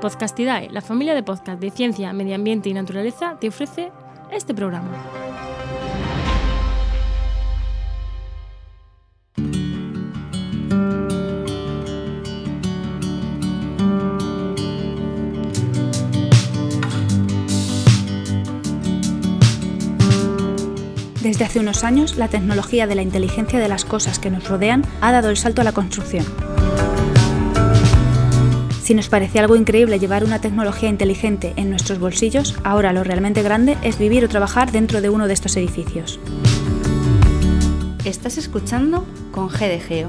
Podcastidae, la familia de podcast de ciencia, medio ambiente y naturaleza, te ofrece este programa. Desde hace unos años, la tecnología de la inteligencia de las cosas que nos rodean ha dado el salto a la construcción. Si nos parece algo increíble llevar una tecnología inteligente en nuestros bolsillos, ahora lo realmente grande es vivir o trabajar dentro de uno de estos edificios. Estás escuchando con GDGEO,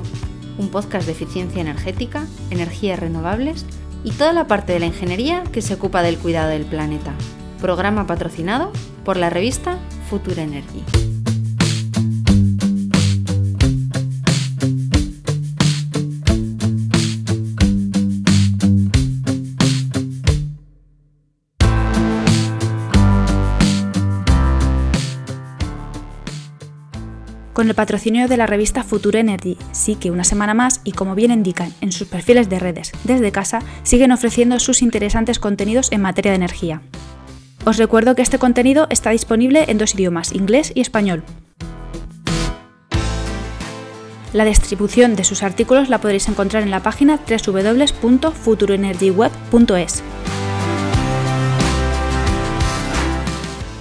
un podcast de eficiencia energética, energías renovables y toda la parte de la ingeniería que se ocupa del cuidado del planeta. Programa patrocinado por la revista Future Energy. Con el patrocinio de la revista Future Energy, sí que una semana más y como bien indican en sus perfiles de redes desde casa, siguen ofreciendo sus interesantes contenidos en materia de energía. Os recuerdo que este contenido está disponible en dos idiomas, inglés y español. La distribución de sus artículos la podréis encontrar en la página www.futuroenergyweb.es.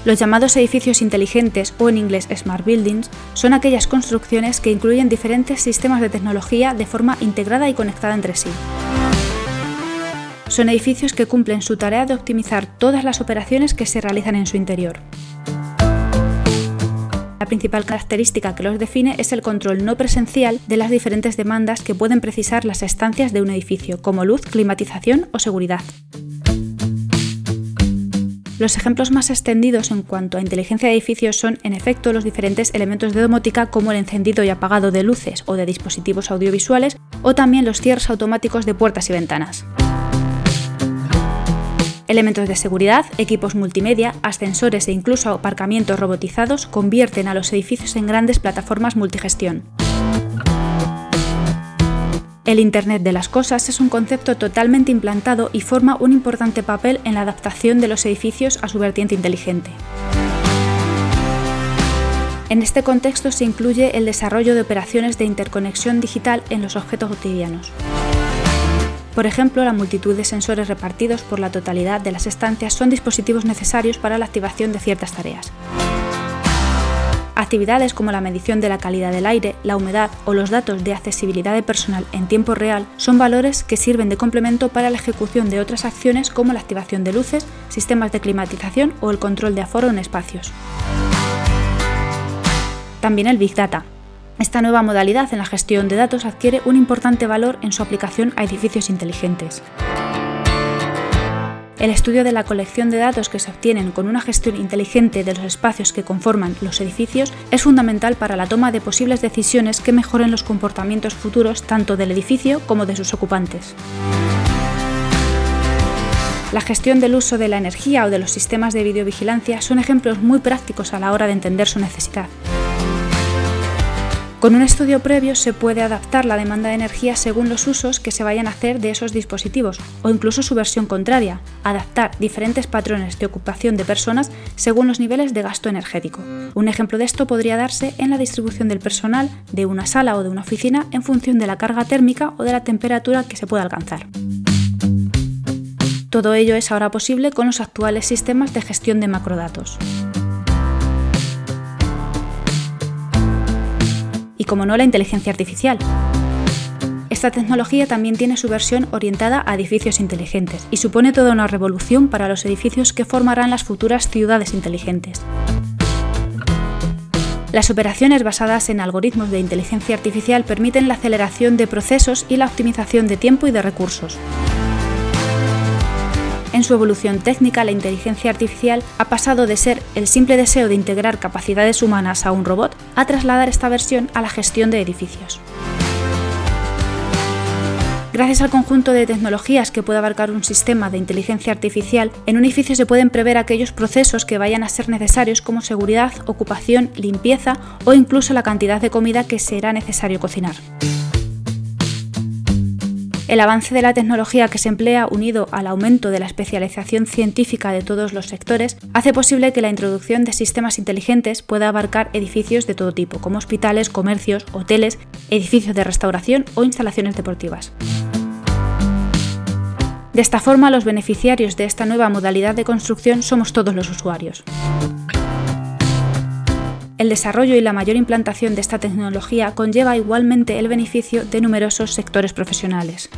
Los llamados edificios inteligentes o en inglés Smart Buildings son aquellas construcciones que incluyen diferentes sistemas de tecnología de forma integrada y conectada entre sí. Son edificios que cumplen su tarea de optimizar todas las operaciones que se realizan en su interior. La principal característica que los define es el control no presencial de las diferentes demandas que pueden precisar las estancias de un edificio, como luz, climatización o seguridad. Los ejemplos más extendidos en cuanto a inteligencia de edificios son, en efecto, los diferentes elementos de domótica como el encendido y apagado de luces o de dispositivos audiovisuales, o también los cierres automáticos de puertas y ventanas. Elementos de seguridad, equipos multimedia, ascensores e incluso aparcamientos robotizados convierten a los edificios en grandes plataformas multigestión. El Internet de las Cosas es un concepto totalmente implantado y forma un importante papel en la adaptación de los edificios a su vertiente inteligente. En este contexto se incluye el desarrollo de operaciones de interconexión digital en los objetos cotidianos. Por ejemplo, la multitud de sensores repartidos por la totalidad de las estancias son dispositivos necesarios para la activación de ciertas tareas. Actividades como la medición de la calidad del aire, la humedad o los datos de accesibilidad de personal en tiempo real son valores que sirven de complemento para la ejecución de otras acciones como la activación de luces, sistemas de climatización o el control de aforo en espacios. También el Big Data. Esta nueva modalidad en la gestión de datos adquiere un importante valor en su aplicación a edificios inteligentes. El estudio de la colección de datos que se obtienen con una gestión inteligente de los espacios que conforman los edificios es fundamental para la toma de posibles decisiones que mejoren los comportamientos futuros tanto del edificio como de sus ocupantes. La gestión del uso de la energía o de los sistemas de videovigilancia son ejemplos muy prácticos a la hora de entender su necesidad. Con un estudio previo se puede adaptar la demanda de energía según los usos que se vayan a hacer de esos dispositivos o incluso su versión contraria, adaptar diferentes patrones de ocupación de personas según los niveles de gasto energético. Un ejemplo de esto podría darse en la distribución del personal de una sala o de una oficina en función de la carga térmica o de la temperatura que se pueda alcanzar. Todo ello es ahora posible con los actuales sistemas de gestión de macrodatos. Como no, la inteligencia artificial. Esta tecnología también tiene su versión orientada a edificios inteligentes y supone toda una revolución para los edificios que formarán las futuras ciudades inteligentes. Las operaciones basadas en algoritmos de inteligencia artificial permiten la aceleración de procesos y la optimización de tiempo y de recursos. En su evolución técnica, la inteligencia artificial ha pasado de ser el simple deseo de integrar capacidades humanas a un robot a trasladar esta versión a la gestión de edificios. Gracias al conjunto de tecnologías que puede abarcar un sistema de inteligencia artificial, en un edificio se pueden prever aquellos procesos que vayan a ser necesarios como seguridad, ocupación, limpieza o incluso la cantidad de comida que será necesario cocinar. El avance de la tecnología que se emplea, unido al aumento de la especialización científica de todos los sectores, hace posible que la introducción de sistemas inteligentes pueda abarcar edificios de todo tipo, como hospitales, comercios, hoteles, edificios de restauración o instalaciones deportivas. De esta forma, los beneficiarios de esta nueva modalidad de construcción somos todos los usuarios. El desarrollo y la mayor implantación de esta tecnología conlleva igualmente el beneficio de numerosos sectores profesionales.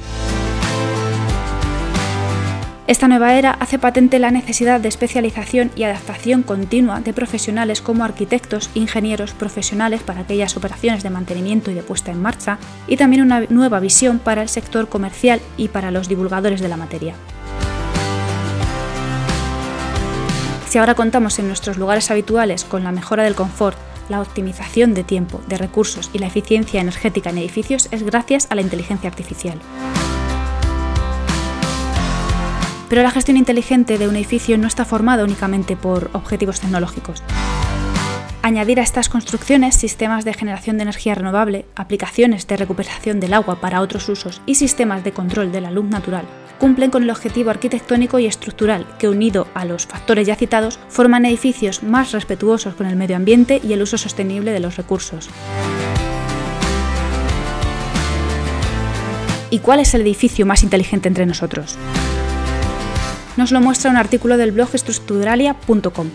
Esta nueva era hace patente la necesidad de especialización y adaptación continua de profesionales como arquitectos, ingenieros, profesionales para aquellas operaciones de mantenimiento y de puesta en marcha, y también una nueva visión para el sector comercial y para los divulgadores de la materia. Si ahora contamos en nuestros lugares habituales con la mejora del confort, la optimización de tiempo, de recursos y la eficiencia energética en edificios es gracias a la inteligencia artificial. Pero la gestión inteligente de un edificio no está formada únicamente por objetivos tecnológicos. Añadir a estas construcciones sistemas de generación de energía renovable, aplicaciones de recuperación del agua para otros usos y sistemas de control de la luz natural cumplen con el objetivo arquitectónico y estructural que, unido a los factores ya citados, forman edificios más respetuosos con el medio ambiente y el uso sostenible de los recursos. ¿Y cuál es el edificio más inteligente entre nosotros? nos lo muestra un artículo del blog estructuralia.com.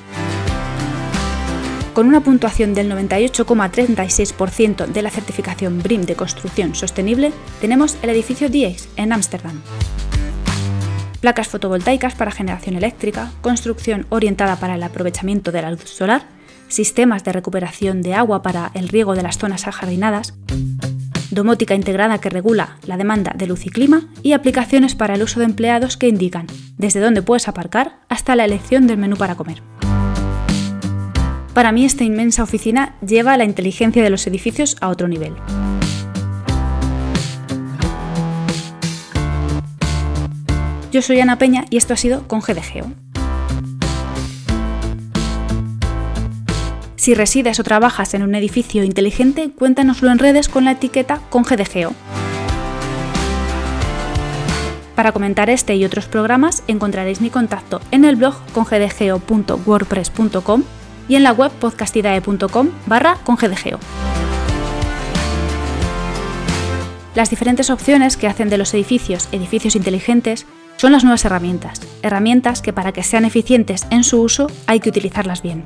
Con una puntuación del 98,36% de la certificación BRIM de construcción sostenible, tenemos el edificio DIEX en Ámsterdam. Placas fotovoltaicas para generación eléctrica, construcción orientada para el aprovechamiento de la luz solar, sistemas de recuperación de agua para el riego de las zonas ajardinadas, domótica integrada que regula la demanda de luz y clima y aplicaciones para el uso de empleados que indican desde dónde puedes aparcar hasta la elección del menú para comer. Para mí esta inmensa oficina lleva la inteligencia de los edificios a otro nivel. Yo soy Ana Peña y esto ha sido con GDGeo. Si resides o trabajas en un edificio inteligente, cuéntanoslo en redes con la etiqueta con GDGeo. Para comentar este y otros programas encontraréis mi contacto en el blog congdgeo.wordpress.com y en la web podcastidae.com barra congdgeo. Las diferentes opciones que hacen de los edificios edificios inteligentes son las nuevas herramientas, herramientas que para que sean eficientes en su uso hay que utilizarlas bien.